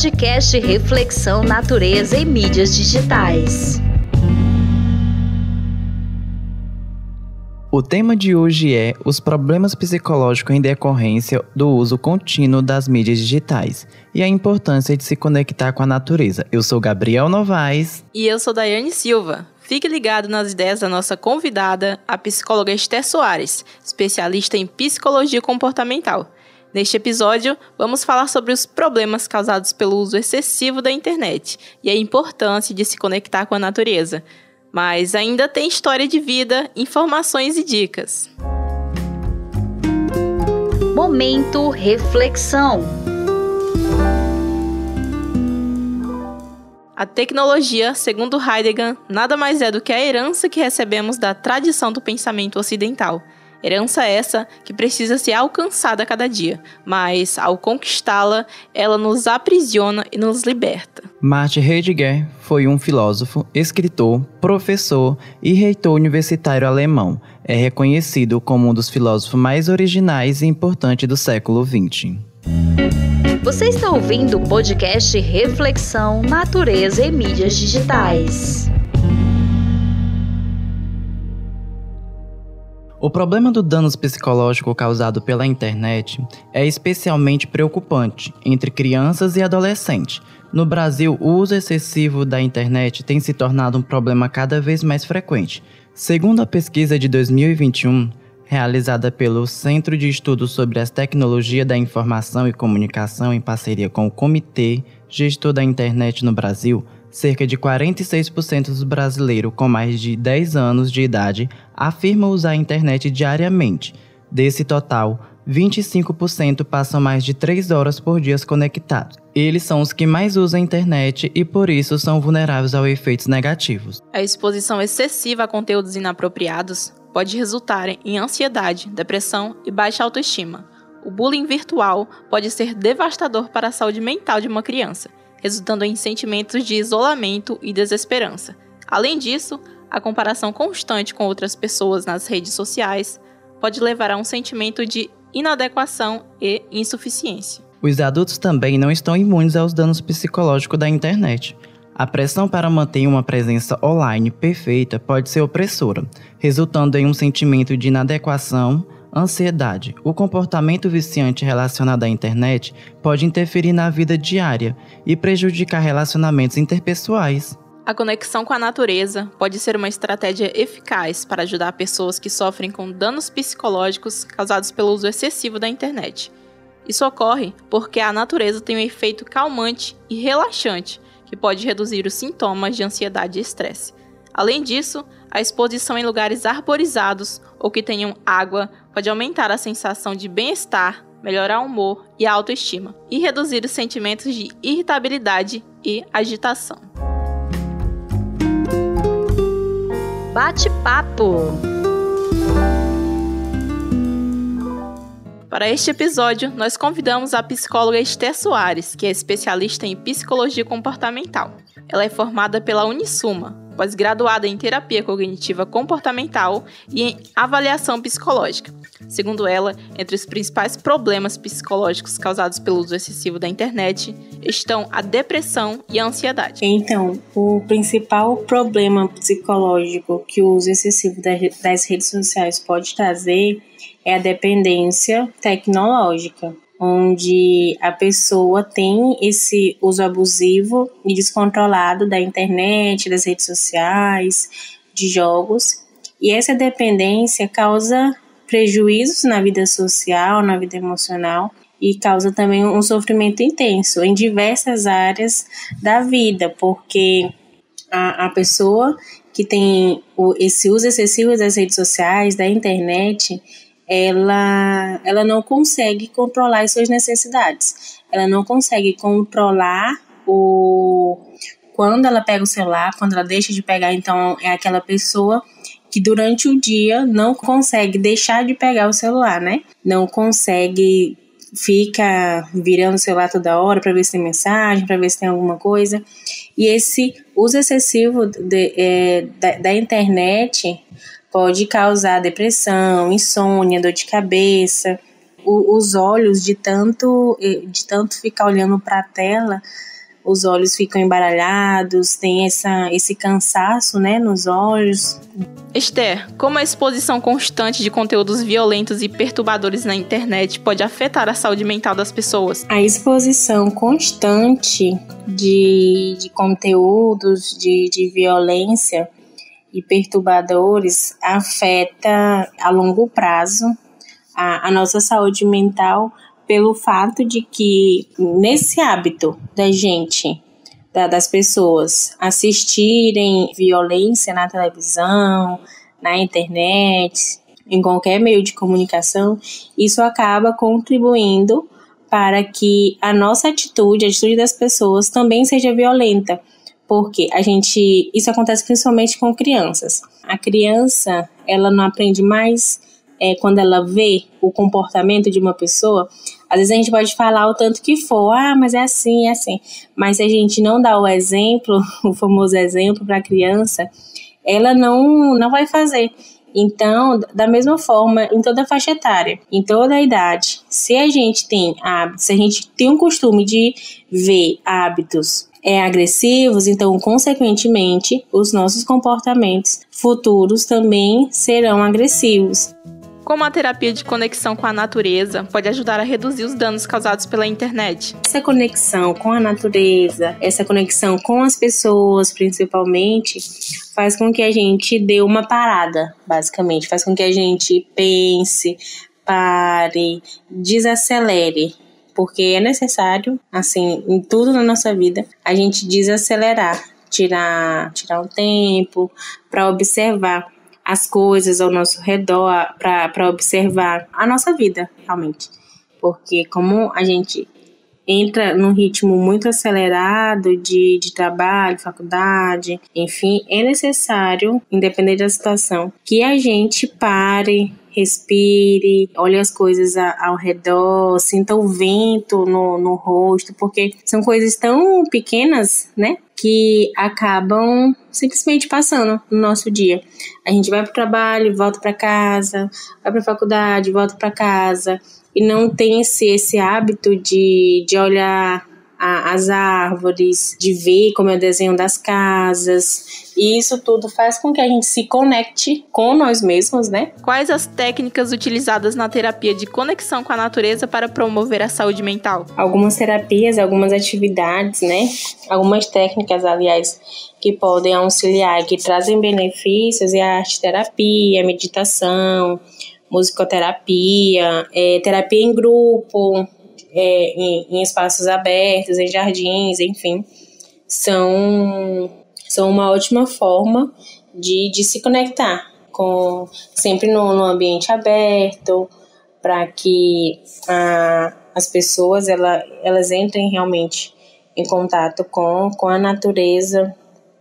podcast Reflexão Natureza e Mídias Digitais. O tema de hoje é os problemas psicológicos em decorrência do uso contínuo das mídias digitais e a importância de se conectar com a natureza. Eu sou Gabriel Novaes. E eu sou Daiane Silva. Fique ligado nas ideias da nossa convidada, a psicóloga Esther Soares, especialista em psicologia comportamental. Neste episódio, vamos falar sobre os problemas causados pelo uso excessivo da internet e a importância de se conectar com a natureza. Mas ainda tem história de vida, informações e dicas. Momento Reflexão. A tecnologia, segundo Heidegger, nada mais é do que a herança que recebemos da tradição do pensamento ocidental. Herança essa que precisa ser alcançada a cada dia, mas ao conquistá-la, ela nos aprisiona e nos liberta. Martin Heidegger foi um filósofo, escritor, professor e reitor universitário alemão. É reconhecido como um dos filósofos mais originais e importantes do século XX. Você está ouvindo o podcast Reflexão, Natureza e Mídias Digitais. O problema do dano psicológico causado pela internet é especialmente preocupante entre crianças e adolescentes. No Brasil, o uso excessivo da internet tem se tornado um problema cada vez mais frequente. Segundo a pesquisa de 2021, realizada pelo Centro de Estudos sobre as Tecnologias da Informação e Comunicação em parceria com o Comitê Gestor da Internet no Brasil, cerca de 46% dos brasileiros com mais de 10 anos de idade afirmam usar a internet diariamente. Desse total, 25% passam mais de 3 horas por dia conectados. Eles são os que mais usam a internet e por isso são vulneráveis a efeitos negativos. A exposição excessiva a conteúdos inapropriados pode resultar em ansiedade, depressão e baixa autoestima. O bullying virtual pode ser devastador para a saúde mental de uma criança, resultando em sentimentos de isolamento e desesperança. Além disso, a comparação constante com outras pessoas nas redes sociais pode levar a um sentimento de inadequação e insuficiência. Os adultos também não estão imunes aos danos psicológicos da internet. A pressão para manter uma presença online perfeita pode ser opressora, resultando em um sentimento de inadequação, ansiedade. O comportamento viciante relacionado à internet pode interferir na vida diária e prejudicar relacionamentos interpessoais. A conexão com a natureza pode ser uma estratégia eficaz para ajudar pessoas que sofrem com danos psicológicos causados pelo uso excessivo da internet. Isso ocorre porque a natureza tem um efeito calmante e relaxante que pode reduzir os sintomas de ansiedade e estresse. Além disso, a exposição em lugares arborizados ou que tenham água pode aumentar a sensação de bem-estar, melhorar o humor e a autoestima, e reduzir os sentimentos de irritabilidade e agitação. Bate-papo! Para este episódio, nós convidamos a psicóloga Esther Soares, que é especialista em psicologia comportamental. Ela é formada pela Unisuma, pós-graduada em terapia cognitiva comportamental e em avaliação psicológica. Segundo ela, entre os principais problemas psicológicos causados pelo uso excessivo da internet estão a depressão e a ansiedade. Então, o principal problema psicológico que o uso excessivo das redes sociais pode trazer é a dependência tecnológica, onde a pessoa tem esse uso abusivo e descontrolado da internet, das redes sociais, de jogos, e essa dependência causa prejuízos na vida social, na vida emocional e causa também um sofrimento intenso em diversas áreas da vida, porque a, a pessoa que tem o, esse uso excessivo das redes sociais, da internet, ela, ela não consegue controlar as suas necessidades. Ela não consegue controlar o quando ela pega o celular, quando ela deixa de pegar, então é aquela pessoa que durante o dia não consegue deixar de pegar o celular, né? Não consegue fica virando o celular toda hora para ver se tem mensagem, para ver se tem alguma coisa. E esse uso excessivo de, é, da, da internet pode causar depressão, insônia, dor de cabeça. O os olhos de tanto, de tanto ficar olhando para a tela, os olhos ficam embaralhados, tem essa, esse cansaço né, nos olhos. Esther, como a exposição constante de conteúdos violentos e perturbadores na internet pode afetar a saúde mental das pessoas? A exposição constante de, de conteúdos de, de violência e perturbadores afeta a longo prazo a, a nossa saúde mental pelo fato de que nesse hábito da gente, da, das pessoas assistirem violência na televisão, na internet, em qualquer meio de comunicação, isso acaba contribuindo para que a nossa atitude, a atitude das pessoas também seja violenta. Porque a gente, isso acontece principalmente com crianças. A criança, ela não aprende mais é, quando ela vê o comportamento de uma pessoa, às vezes a gente pode falar o tanto que for, ah, mas é assim, é assim. Mas se a gente não dá o exemplo, o famoso exemplo para a criança, ela não, não vai fazer. Então, da mesma forma, em toda faixa etária, em toda a idade, se a gente tem hábitos, se a gente tem um costume de ver hábitos é, agressivos, então, consequentemente, os nossos comportamentos futuros também serão agressivos. Como a terapia de conexão com a natureza pode ajudar a reduzir os danos causados pela internet. Essa conexão com a natureza, essa conexão com as pessoas, principalmente, faz com que a gente dê uma parada, basicamente, faz com que a gente pense, pare, desacelere porque é necessário, assim, em tudo na nossa vida, a gente desacelerar, tirar, tirar um tempo para observar as coisas ao nosso redor para observar a nossa vida, realmente. Porque como a gente entra num ritmo muito acelerado de, de trabalho, faculdade, enfim, é necessário, independente da situação, que a gente pare, respire, olhe as coisas ao redor, sinta o vento no, no rosto, porque são coisas tão pequenas, né? Que acabam simplesmente passando no nosso dia. A gente vai para o trabalho, volta para casa, vai para a faculdade, volta para casa e não tem esse, esse hábito de, de olhar a, as árvores, de ver como é o desenho das casas. E isso tudo faz com que a gente se conecte com nós mesmos, né? Quais as técnicas utilizadas na terapia de conexão com a natureza para promover a saúde mental? Algumas terapias, algumas atividades, né? Algumas técnicas, aliás, que podem auxiliar, que trazem benefícios é a arte terapia, a meditação, musicoterapia, é, terapia em grupo, é, em, em, espaços abertos, em jardins, enfim, são, são uma ótima forma de, de se conectar com sempre no, no ambiente aberto, para que a, as pessoas ela, elas entrem realmente em contato com, com a natureza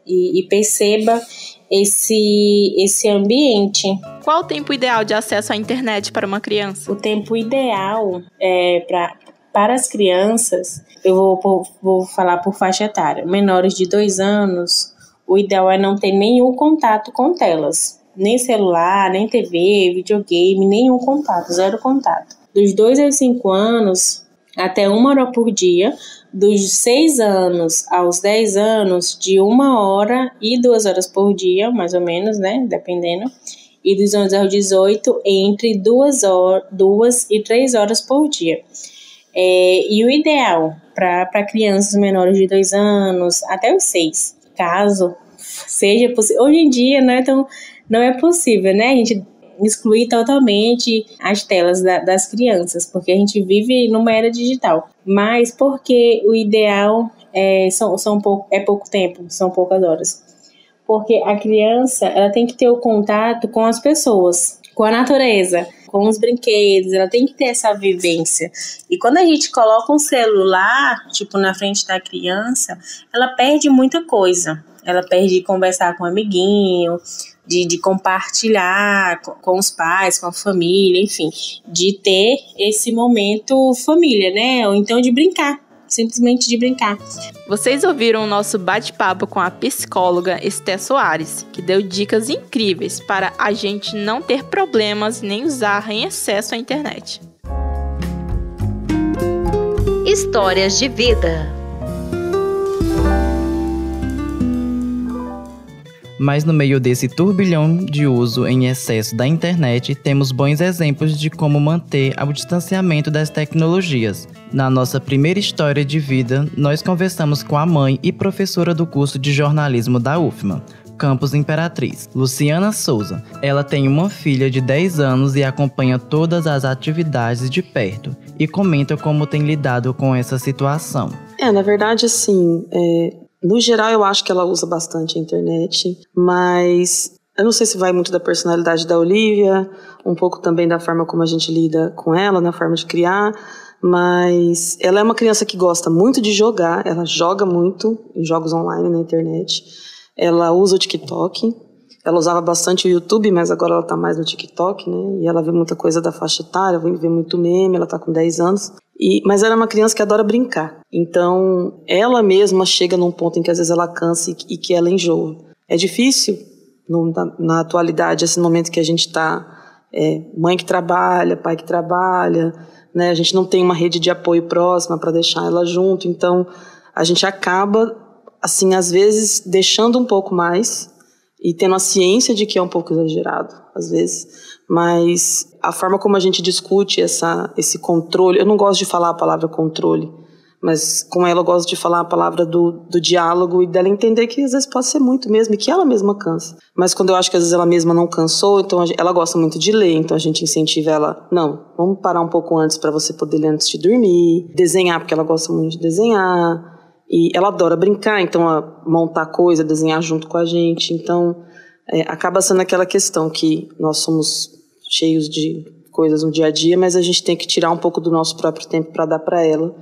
e, e perceba esse, esse ambiente. Qual o tempo ideal de acesso à internet para uma criança? O tempo ideal é, para para as crianças, eu vou, vou falar por faixa etária, menores de dois anos, o ideal é não ter nenhum contato com telas. Nem celular, nem TV, videogame, nenhum contato, zero contato. Dos 2 aos 5 anos, até uma hora por dia. Dos 6 anos aos 10 anos, de uma hora e duas horas por dia, mais ou menos, né? Dependendo. E dos 11 aos 18, entre duas, horas, duas e três horas por dia. É, e o ideal para crianças menores de 2 anos até os 6, caso seja possível. Hoje em dia não é, tão, não é possível, né? A gente excluir totalmente as telas da, das crianças, porque a gente vive numa era digital. Mas porque o ideal é, são, são pouco, é pouco tempo, são poucas horas. Porque a criança ela tem que ter o contato com as pessoas, com a natureza com os brinquedos, ela tem que ter essa vivência. E quando a gente coloca um celular, tipo, na frente da criança, ela perde muita coisa. Ela perde de conversar com um amiguinho, de, de compartilhar com, com os pais, com a família, enfim, de ter esse momento família, né? Ou então de brincar simplesmente de brincar. Vocês ouviram o nosso bate-papo com a psicóloga Esté Soares, que deu dicas incríveis para a gente não ter problemas nem usar em excesso a internet. Histórias de vida. Mas no meio desse turbilhão de uso em excesso da internet, temos bons exemplos de como manter o distanciamento das tecnologias. Na nossa primeira história de vida, nós conversamos com a mãe e professora do curso de jornalismo da UFMA, Campus Imperatriz, Luciana Souza. Ela tem uma filha de 10 anos e acompanha todas as atividades de perto e comenta como tem lidado com essa situação. É, na verdade, assim, é, no geral, eu acho que ela usa bastante a internet, mas eu não sei se vai muito da personalidade da Olivia, um pouco também da forma como a gente lida com ela, na forma de criar, mas ela é uma criança que gosta muito de jogar, ela joga muito em jogos online na internet. Ela usa o TikTok, ela usava bastante o YouTube, mas agora ela tá mais no TikTok, né? E ela vê muita coisa da faixa etária, vê muito meme, ela tá com 10 anos. E, mas ela é uma criança que adora brincar. Então, ela mesma chega num ponto em que às vezes ela cansa e, e que ela enjoa. É difícil, no, na, na, atualidade, esse momento que a gente está, é, mãe que trabalha, pai que trabalha, né? A gente não tem uma rede de apoio próxima para deixar ela junto. Então, a gente acaba, assim, às vezes deixando um pouco mais e tendo a ciência de que é um pouco exagerado, às vezes, mas a forma como a gente discute essa, esse controle, eu não gosto de falar a palavra controle, mas com ela eu gosto de falar a palavra do, do diálogo e dela entender que às vezes pode ser muito mesmo e que ela mesma cansa. Mas quando eu acho que às vezes ela mesma não cansou, então gente, ela gosta muito de ler, então a gente incentiva ela, não, vamos parar um pouco antes para você poder ler antes de dormir, desenhar porque ela gosta muito de desenhar, e ela adora brincar, então montar coisa, desenhar junto com a gente. Então, é, acaba sendo aquela questão que nós somos cheios de coisas no dia a dia, mas a gente tem que tirar um pouco do nosso próprio tempo para dar para ela,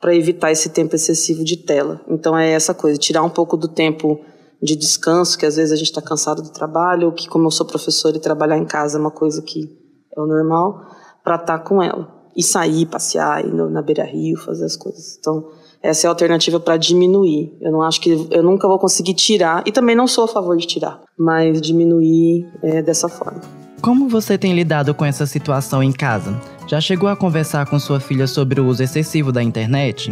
para evitar esse tempo excessivo de tela. Então, é essa coisa, tirar um pouco do tempo de descanso, que às vezes a gente está cansado do trabalho, ou que, como eu sou professora e trabalhar em casa é uma coisa que é o normal, para estar tá com ela. E sair, passear, ir na beira-rio, fazer as coisas. Então, essa é a alternativa para diminuir. Eu não acho que eu nunca vou conseguir tirar, e também não sou a favor de tirar, mas diminuir é, dessa forma. Como você tem lidado com essa situação em casa? Já chegou a conversar com sua filha sobre o uso excessivo da internet?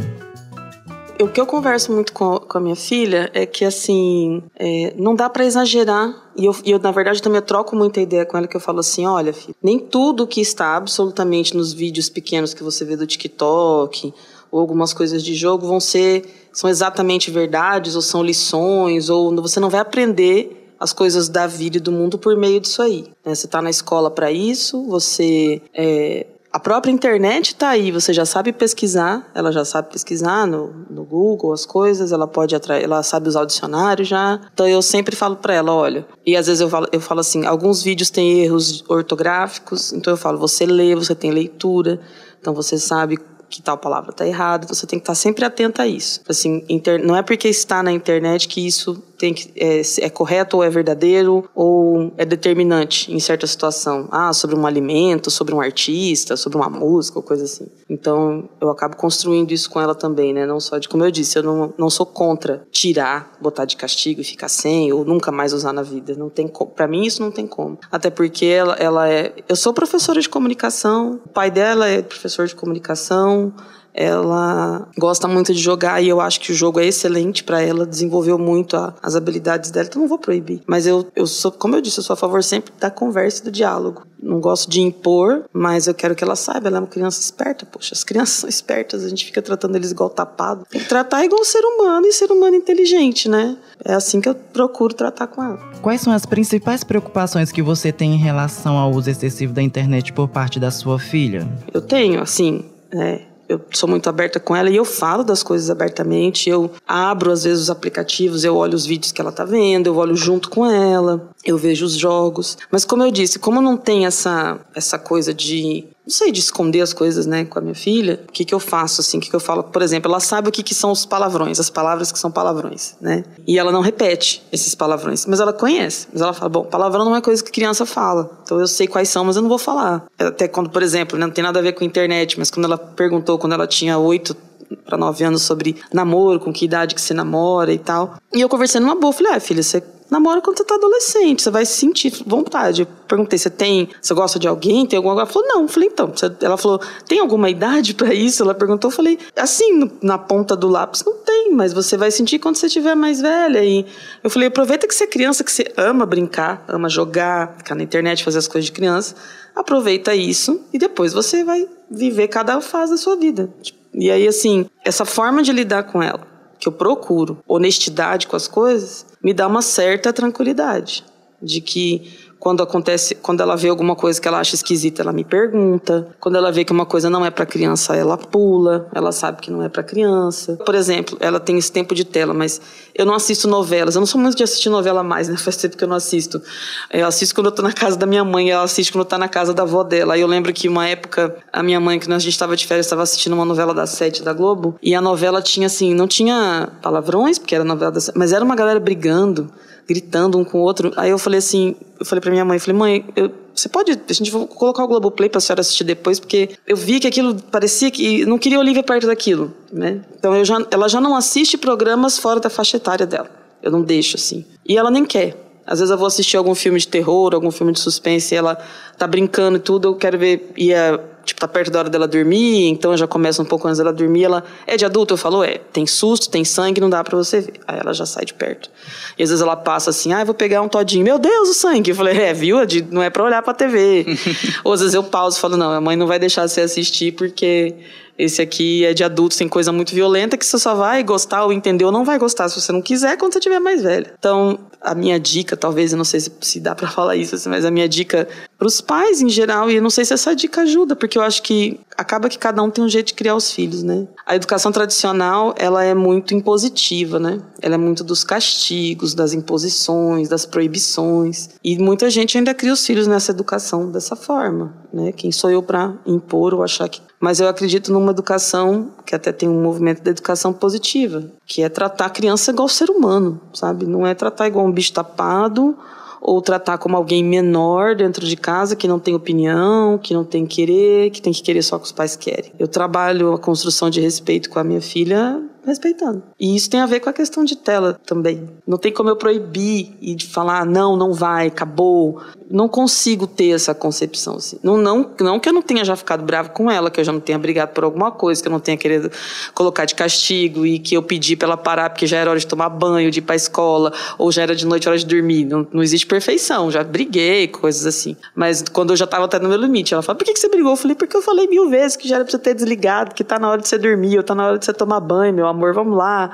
O que eu converso muito com, com a minha filha é que, assim, é, não dá para exagerar. E eu, eu, na verdade, também troco muita ideia com ela, que eu falo assim, olha, filha, nem tudo que está absolutamente nos vídeos pequenos que você vê do TikTok ou algumas coisas de jogo vão ser são exatamente verdades ou são lições ou você não vai aprender as coisas da vida e do mundo por meio disso aí. Né? Você está na escola para isso, você é, a própria internet está aí, você já sabe pesquisar, ela já sabe pesquisar no, no Google as coisas, ela pode atrair, ela sabe usar o dicionário já. Então eu sempre falo para ela, olha, e às vezes eu falo, eu falo assim, alguns vídeos têm erros ortográficos, então eu falo, você lê, você tem leitura, então você sabe que tal palavra está errada, você tem que estar tá sempre atento a isso. Assim, inter... não é porque está na internet que isso tem que, é, é, correto ou é verdadeiro ou é determinante em certa situação. Ah, sobre um alimento, sobre um artista, sobre uma música coisa assim. Então, eu acabo construindo isso com ela também, né? Não só de, como eu disse, eu não, não sou contra tirar, botar de castigo e ficar sem ou nunca mais usar na vida. Não tem para mim isso não tem como. Até porque ela, ela é, eu sou professora de comunicação, o pai dela é professor de comunicação, ela gosta muito de jogar e eu acho que o jogo é excelente para ela, desenvolveu muito a, as habilidades dela, então não vou proibir. Mas eu, eu sou, como eu disse, eu sou a favor sempre da conversa e do diálogo. Não gosto de impor, mas eu quero que ela saiba, ela é uma criança esperta, poxa, as crianças são espertas, a gente fica tratando eles igual tapado. Tem que tratar igual ser humano e ser humano inteligente, né? É assim que eu procuro tratar com ela. Quais são as principais preocupações que você tem em relação ao uso excessivo da internet por parte da sua filha? Eu tenho, assim, é, eu sou muito aberta com ela e eu falo das coisas abertamente. Eu abro, às vezes, os aplicativos, eu olho os vídeos que ela tá vendo, eu olho junto com ela, eu vejo os jogos. Mas, como eu disse, como não tem essa, essa coisa de não sei, de esconder as coisas, né, com a minha filha, o que que eu faço, assim, o que que eu falo? Por exemplo, ela sabe o que que são os palavrões, as palavras que são palavrões, né? E ela não repete esses palavrões, mas ela conhece. Mas ela fala, bom, palavrão não é coisa que criança fala, então eu sei quais são, mas eu não vou falar. Até quando, por exemplo, né, não tem nada a ver com internet, mas quando ela perguntou, quando ela tinha oito para nove anos sobre namoro, com que idade que você namora e tal. E eu conversando numa boa, falei, ah, filha, você namora quando você tá adolescente, você vai sentir vontade. Eu perguntei, você tem, você gosta de alguém? Tem alguma Ela falou, não. Eu falei, então. Ela falou, tem alguma idade para isso? Ela perguntou, eu falei, assim, na ponta do lápis, não tem, mas você vai sentir quando você estiver mais velha. E eu falei, aproveita que você é criança, que você ama brincar, ama jogar, ficar na internet, fazer as coisas de criança. Aproveita isso e depois você vai viver cada fase da sua vida. E aí, assim, essa forma de lidar com ela, que eu procuro, honestidade com as coisas, me dá uma certa tranquilidade de que quando acontece, quando ela vê alguma coisa que ela acha esquisita, ela me pergunta. Quando ela vê que uma coisa não é para criança, ela pula. Ela sabe que não é para criança. Por exemplo, ela tem esse tempo de tela, mas eu não assisto novelas. Eu não sou muito de assistir novela mais, né? Faz tempo que eu não assisto. Eu assisto quando eu tô na casa da minha mãe, ela assiste quando tá na casa da avó dela. Aí eu lembro que uma época a minha mãe, que a gente estava de férias, estava assistindo uma novela da Sete da Globo, e a novela tinha assim, não tinha palavrões, porque era novela da Sete, mas era uma galera brigando gritando um com o outro. Aí eu falei assim, eu falei para minha mãe, falei, mãe, eu, você pode, a gente vai colocar o Globoplay para a senhora assistir depois, porque eu vi que aquilo parecia que não queria Olivia perto daquilo, né? Então eu já, ela já não assiste programas fora da faixa etária dela. Eu não deixo assim. E ela nem quer. Às vezes eu vou assistir algum filme de terror, algum filme de suspense, e ela tá brincando e tudo, eu quero ver. E a tipo, tá perto da hora dela dormir, então já começa um pouco antes dela dormir. Ela é de adulto? Eu falo, é. Tem susto, tem sangue, não dá para você ver. Aí ela já sai de perto. E às vezes ela passa assim, ah, vou pegar um todinho. Meu Deus, o sangue. Eu falei, é, viu? Não é pra olhar pra TV. Ou às vezes eu pauso e falo, não, a mãe não vai deixar você assistir porque esse aqui é de adultos, tem coisa muito violenta que você só vai gostar ou entender ou não vai gostar se você não quiser quando você tiver mais velho. Então, a minha dica, talvez, eu não sei se, se dá para falar isso, assim, mas a minha dica para os pais em geral, e eu não sei se essa dica ajuda, porque eu acho que acaba que cada um tem um jeito de criar os filhos, né? A educação tradicional, ela é muito impositiva, né? Ela é muito dos castigos, das imposições, das proibições. E muita gente ainda cria os filhos nessa educação dessa forma, né? Quem sou eu para impor ou achar que mas eu acredito numa educação que até tem um movimento da educação positiva, que é tratar a criança igual ser humano, sabe? Não é tratar igual um bicho tapado ou tratar como alguém menor dentro de casa que não tem opinião, que não tem querer, que tem que querer só o que os pais querem. Eu trabalho a construção de respeito com a minha filha respeitando. E isso tem a ver com a questão de tela também. Não tem como eu proibir e falar, não, não vai, acabou. Não consigo ter essa concepção. Assim. Não, não, não que eu não tenha já ficado bravo com ela, que eu já não tenha brigado por alguma coisa, que eu não tenha querido colocar de castigo e que eu pedi para ela parar porque já era hora de tomar banho, de ir para escola, ou já era de noite, hora de dormir. Não, não existe perfeição. Já briguei, coisas assim. Mas quando eu já estava até no meu limite, ela fala, por que, que você brigou? Eu falei, porque eu falei mil vezes que já era para você ter desligado, que tá na hora de você dormir, ou tá na hora de você tomar banho, meu amor, vamos lá.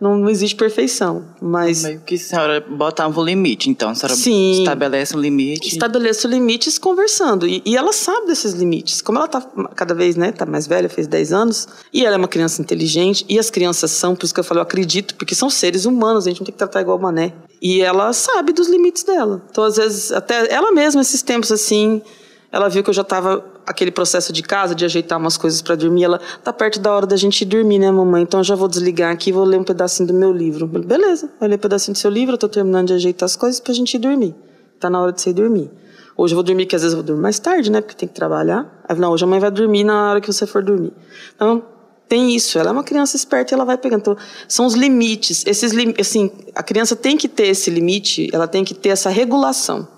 Não, não existe perfeição, mas... Meio que a senhora botava um limite, então. A senhora Sim, estabelece um limite. Estabeleço limites conversando. E, e ela sabe desses limites. Como ela tá cada vez, né, tá mais velha, fez 10 anos, e ela é uma criança inteligente, e as crianças são, por isso que eu falei, eu acredito, porque são seres humanos, a gente não tem que tratar igual mané. E ela sabe dos limites dela. Então, às vezes, até ela mesma, esses tempos assim, ela viu que eu já estava aquele processo de casa, de ajeitar umas coisas para dormir, ela tá perto da hora da gente dormir, né, mamãe? Então eu já vou desligar aqui e vou ler um pedacinho do meu livro. Beleza, vai ler um pedacinho do seu livro, eu tô terminando de ajeitar as coisas pra gente ir dormir. Tá na hora de você ir dormir. Hoje eu vou dormir, que às vezes eu vou dormir mais tarde, né? Porque tem que trabalhar. Aí, não, hoje a mãe vai dormir na hora que você for dormir. Então, tem isso. Ela é uma criança esperta e ela vai pegando. Então, são os limites. Esses, assim, a criança tem que ter esse limite, ela tem que ter essa regulação.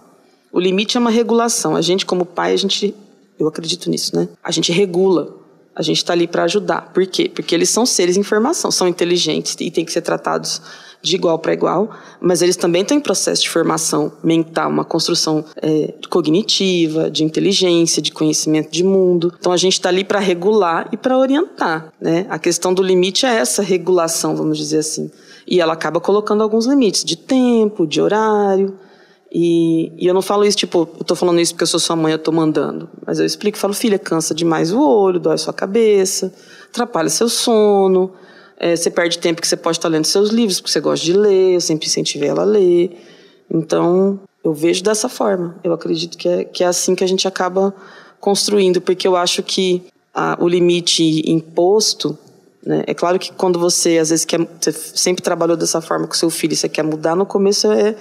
O limite é uma regulação. A gente, como pai, a gente eu acredito nisso, né? A gente regula. A gente está ali para ajudar. Por quê? Porque eles são seres em formação, são inteligentes e têm que ser tratados de igual para igual, mas eles também têm processo de formação mental, uma construção é, cognitiva, de inteligência, de conhecimento de mundo. Então a gente está ali para regular e para orientar. Né? A questão do limite é essa regulação, vamos dizer assim. E ela acaba colocando alguns limites de tempo, de horário. E, e, eu não falo isso, tipo, eu tô falando isso porque eu sou sua mãe, eu tô mandando. Mas eu explico, falo, filha, cansa demais o olho, dói sua cabeça, atrapalha seu sono, é, você perde tempo que você pode estar lendo seus livros, porque você gosta de ler, eu sempre incentivei ela a ler. Então, eu vejo dessa forma. Eu acredito que é, que é assim que a gente acaba construindo, porque eu acho que a, o limite imposto, né, é claro que quando você, às vezes, quer, você sempre trabalhou dessa forma com seu filho, você quer mudar, no começo é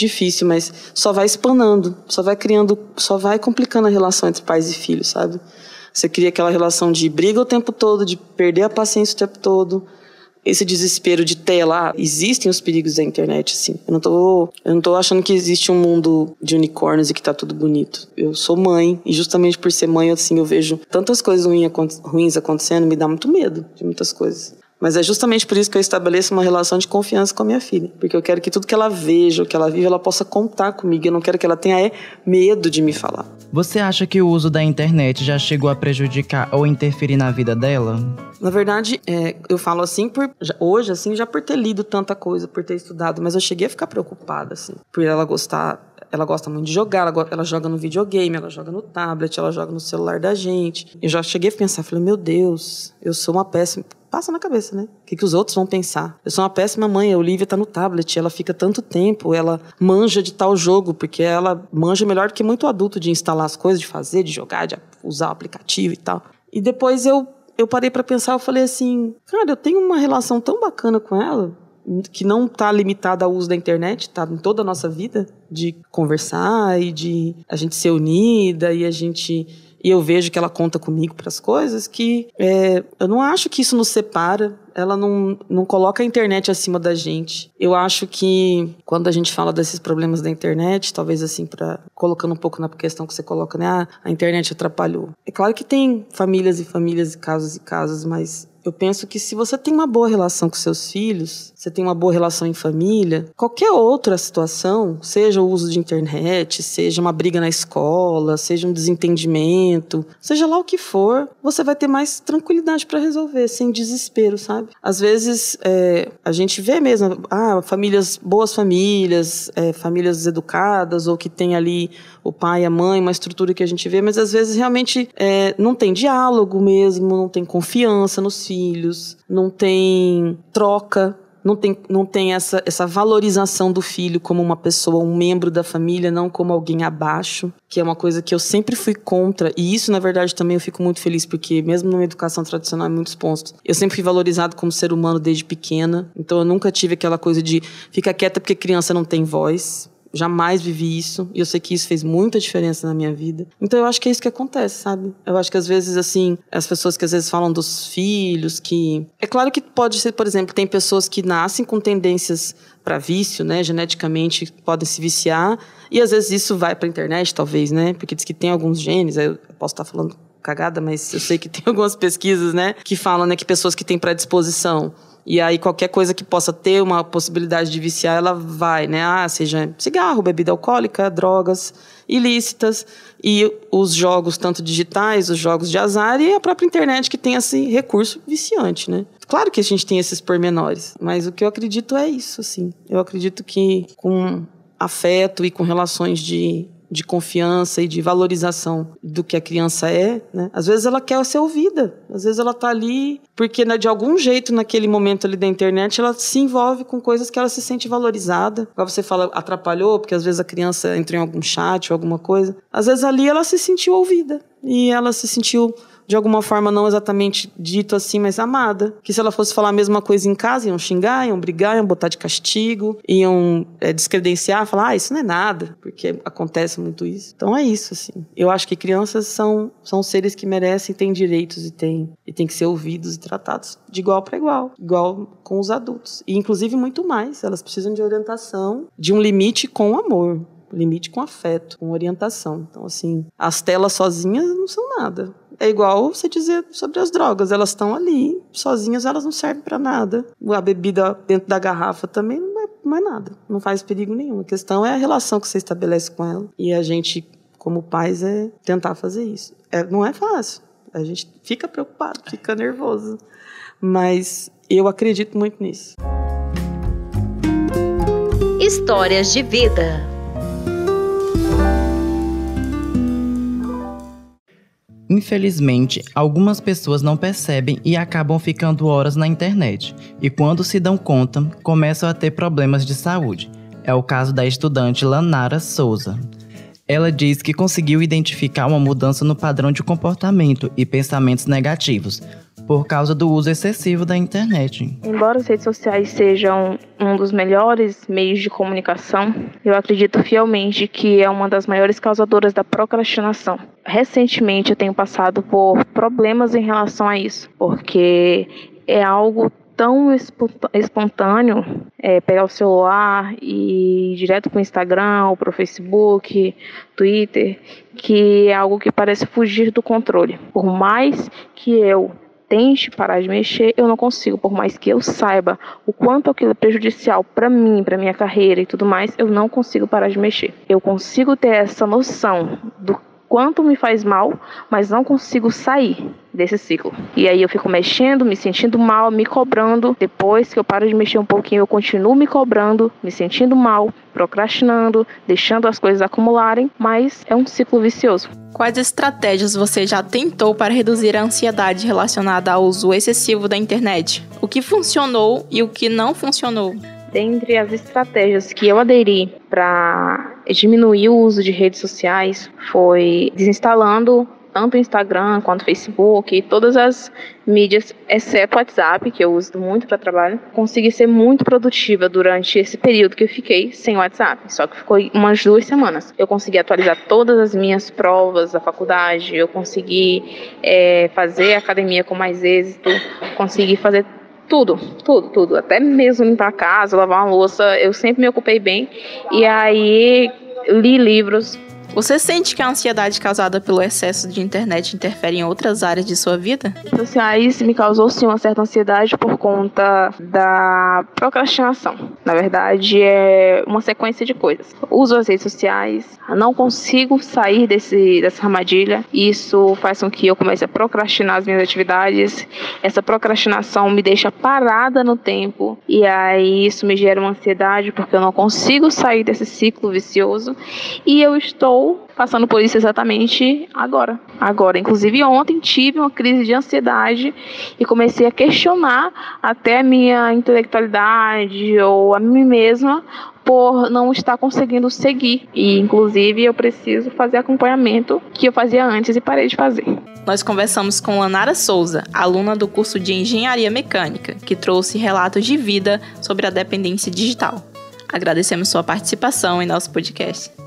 difícil, mas só vai espanando, só vai criando, só vai complicando a relação entre pais e filhos, sabe? Você cria aquela relação de briga o tempo todo, de perder a paciência o tempo todo, esse desespero de tela. Existem os perigos da internet, sim. Eu não tô, eu não tô achando que existe um mundo de unicórnios e que tá tudo bonito. Eu sou mãe e justamente por ser mãe, assim, eu vejo tantas coisas ruins acontecendo, me dá muito medo de muitas coisas. Mas é justamente por isso que eu estabeleço uma relação de confiança com a minha filha. Porque eu quero que tudo que ela veja, o que ela vive, ela possa contar comigo. Eu não quero que ela tenha é, medo de me falar. Você acha que o uso da internet já chegou a prejudicar ou interferir na vida dela? Na verdade, é, eu falo assim por hoje, assim, já por ter lido tanta coisa, por ter estudado, mas eu cheguei a ficar preocupada, assim, por ela gostar ela gosta muito de jogar, ela, ela, joga no videogame, ela joga no tablet, ela joga no celular da gente. Eu já cheguei a pensar, falei, meu Deus, eu sou uma péssima passa na cabeça, né? O que, que os outros vão pensar? Eu sou uma péssima mãe, a Olivia tá no tablet, ela fica tanto tempo, ela manja de tal jogo, porque ela manja melhor do que muito adulto de instalar as coisas, de fazer, de jogar, de usar o aplicativo e tal. E depois eu, eu parei para pensar, eu falei assim, cara, eu tenho uma relação tão bacana com ela, que não está limitada ao uso da internet, está em toda a nossa vida, de conversar e de a gente ser unida e a gente e eu vejo que ela conta comigo para as coisas, que é, eu não acho que isso nos separa. Ela não, não coloca a internet acima da gente. Eu acho que quando a gente fala desses problemas da internet, talvez assim, para colocando um pouco na questão que você coloca, né? Ah, a internet atrapalhou. É claro que tem famílias e famílias e casos e casos, mas eu penso que se você tem uma boa relação com seus filhos, você tem uma boa relação em família, qualquer outra situação, seja o uso de internet, seja uma briga na escola, seja um desentendimento, seja lá o que for, você vai ter mais tranquilidade para resolver, sem desespero, sabe? Às vezes é, a gente vê mesmo, ah, famílias, boas famílias, é, famílias educadas, ou que tem ali o pai, a mãe, uma estrutura que a gente vê, mas às vezes realmente é, não tem diálogo mesmo, não tem confiança nos filhos, não tem troca não tem, não tem essa, essa valorização do filho como uma pessoa, um membro da família, não como alguém abaixo, que é uma coisa que eu sempre fui contra. E isso, na verdade, também eu fico muito feliz, porque mesmo numa educação tradicional, em muitos pontos, eu sempre fui valorizado como ser humano desde pequena. Então eu nunca tive aquela coisa de fica quieta porque criança não tem voz jamais vivi isso e eu sei que isso fez muita diferença na minha vida. Então eu acho que é isso que acontece, sabe? Eu acho que às vezes assim, as pessoas que às vezes falam dos filhos que é claro que pode ser, por exemplo, tem pessoas que nascem com tendências para vício, né, geneticamente podem se viciar e às vezes isso vai para internet, talvez, né? Porque diz que tem alguns genes, eu posso estar falando cagada, mas eu sei que tem algumas pesquisas, né, que falam né, que pessoas que têm predisposição e aí qualquer coisa que possa ter uma possibilidade de viciar, ela vai, né? Ah, seja cigarro, bebida alcoólica, drogas ilícitas e os jogos tanto digitais, os jogos de azar e a própria internet que tem esse recurso viciante, né? Claro que a gente tem esses pormenores, mas o que eu acredito é isso, assim. Eu acredito que com afeto e com relações de de confiança e de valorização do que a criança é, né? Às vezes ela quer ser ouvida, às vezes ela está ali porque né, de algum jeito naquele momento ali da internet ela se envolve com coisas que ela se sente valorizada. Agora você fala atrapalhou porque às vezes a criança entrou em algum chat ou alguma coisa. Às vezes ali ela se sentiu ouvida e ela se sentiu de alguma forma não exatamente dito assim, mas amada. Que se ela fosse falar a mesma coisa em casa, iam xingar, iam brigar, iam botar de castigo, iam é, descredenciar, falar, ah, isso não é nada, porque acontece muito isso. Então é isso, assim. Eu acho que crianças são, são seres que merecem, têm direitos e têm, e têm que ser ouvidos e tratados de igual para igual, igual com os adultos. E inclusive muito mais, elas precisam de orientação, de um limite com amor limite com afeto, com orientação. Então, assim, as telas sozinhas não são nada. É igual você dizer sobre as drogas, elas estão ali, sozinhas elas não servem para nada. A bebida dentro da garrafa também não é, é nada, não faz perigo nenhum. A questão é a relação que você estabelece com ela. E a gente, como pais, é tentar fazer isso. É, não é fácil. A gente fica preocupado, fica nervoso. Mas eu acredito muito nisso. Histórias de vida. Infelizmente, algumas pessoas não percebem e acabam ficando horas na internet, e quando se dão conta, começam a ter problemas de saúde. É o caso da estudante Lanara Souza. Ela diz que conseguiu identificar uma mudança no padrão de comportamento e pensamentos negativos, por causa do uso excessivo da internet. Embora as redes sociais sejam um dos melhores meios de comunicação, eu acredito fielmente que é uma das maiores causadoras da procrastinação. Recentemente eu tenho passado por problemas em relação a isso, porque é algo tão espontâneo é, pegar o celular e ir direto para o Instagram, ou para o Facebook, Twitter, que é algo que parece fugir do controle. Por mais que eu tente parar de mexer, eu não consigo, por mais que eu saiba o quanto aquilo é prejudicial para mim, para minha carreira e tudo mais, eu não consigo parar de mexer. Eu consigo ter essa noção do quanto me faz mal, mas não consigo sair desse ciclo. E aí eu fico mexendo, me sentindo mal, me cobrando. Depois que eu paro de mexer um pouquinho, eu continuo me cobrando, me sentindo mal, procrastinando, deixando as coisas acumularem, mas é um ciclo vicioso. Quais estratégias você já tentou para reduzir a ansiedade relacionada ao uso excessivo da internet? O que funcionou e o que não funcionou? Dentre as estratégias que eu aderi para diminuir o uso de redes sociais foi desinstalando tanto o Instagram quanto o Facebook, todas as mídias, exceto o WhatsApp, que eu uso muito para trabalho. Consegui ser muito produtiva durante esse período que eu fiquei sem o WhatsApp, só que ficou umas duas semanas. Eu consegui atualizar todas as minhas provas da faculdade, eu consegui é, fazer academia com mais êxito, consegui fazer tudo, tudo, tudo. Até mesmo limpar a casa, lavar uma louça, eu sempre me ocupei bem. E aí li livros, você sente que a ansiedade causada pelo excesso de internet interfere em outras áreas de sua vida? Sociais me causou sim uma certa ansiedade por conta da procrastinação. Na verdade, é uma sequência de coisas. Uso as redes sociais, não consigo sair desse, dessa armadilha. Isso faz com que eu comece a procrastinar as minhas atividades. Essa procrastinação me deixa parada no tempo e aí isso me gera uma ansiedade porque eu não consigo sair desse ciclo vicioso e eu estou passando por isso exatamente agora. Agora, inclusive ontem tive uma crise de ansiedade e comecei a questionar até a minha intelectualidade ou a mim mesma por não estar conseguindo seguir. E inclusive eu preciso fazer acompanhamento que eu fazia antes e parei de fazer. Nós conversamos com Lanara Souza, aluna do curso de Engenharia Mecânica, que trouxe relatos de vida sobre a dependência digital. Agradecemos sua participação em nosso podcast.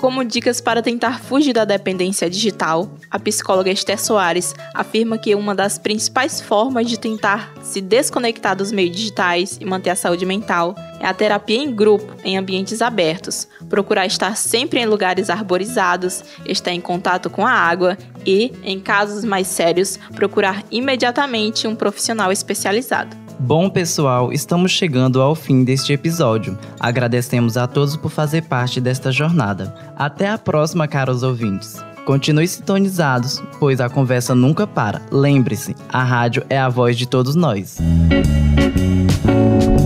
Como dicas para tentar fugir da dependência digital, a psicóloga Esther Soares afirma que uma das principais formas de tentar se desconectar dos meios digitais e manter a saúde mental é a terapia em grupo, em ambientes abertos, procurar estar sempre em lugares arborizados, estar em contato com a água e, em casos mais sérios, procurar imediatamente um profissional especializado. Bom, pessoal, estamos chegando ao fim deste episódio. Agradecemos a todos por fazer parte desta jornada. Até a próxima, caros ouvintes. Continue sintonizados, pois a conversa nunca para. Lembre-se, a rádio é a voz de todos nós.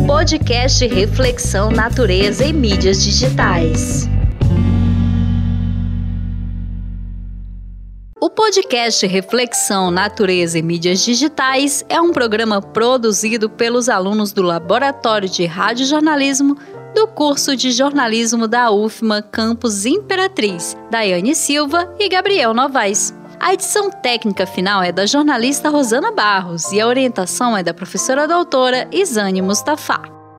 Podcast Reflexão Natureza e Mídias Digitais. O podcast Reflexão, Natureza e Mídias Digitais é um programa produzido pelos alunos do Laboratório de Radiojornalismo do curso de jornalismo da UFMA Campus Imperatriz, Daiane Silva e Gabriel Novaes. A edição técnica final é da jornalista Rosana Barros e a orientação é da professora doutora Isane Mustafa.